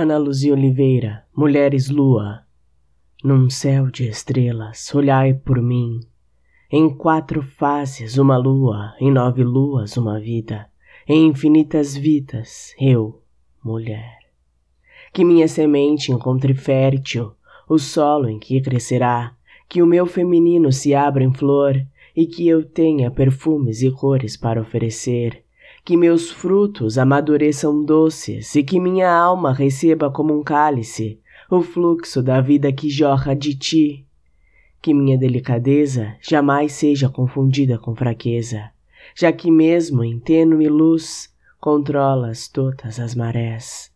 Ana Luzia Oliveira, Mulheres Lua. Num céu de estrelas, olhai por mim. Em quatro fases, uma lua, em nove luas, uma vida, em infinitas vidas, eu, mulher. Que minha semente encontre fértil o solo em que crescerá, que o meu feminino se abra em flor e que eu tenha perfumes e cores para oferecer que meus frutos amadureçam doces e que minha alma receba como um cálice o fluxo da vida que jorra de ti. Que minha delicadeza jamais seja confundida com fraqueza, já que mesmo em tênue luz controlas todas as marés.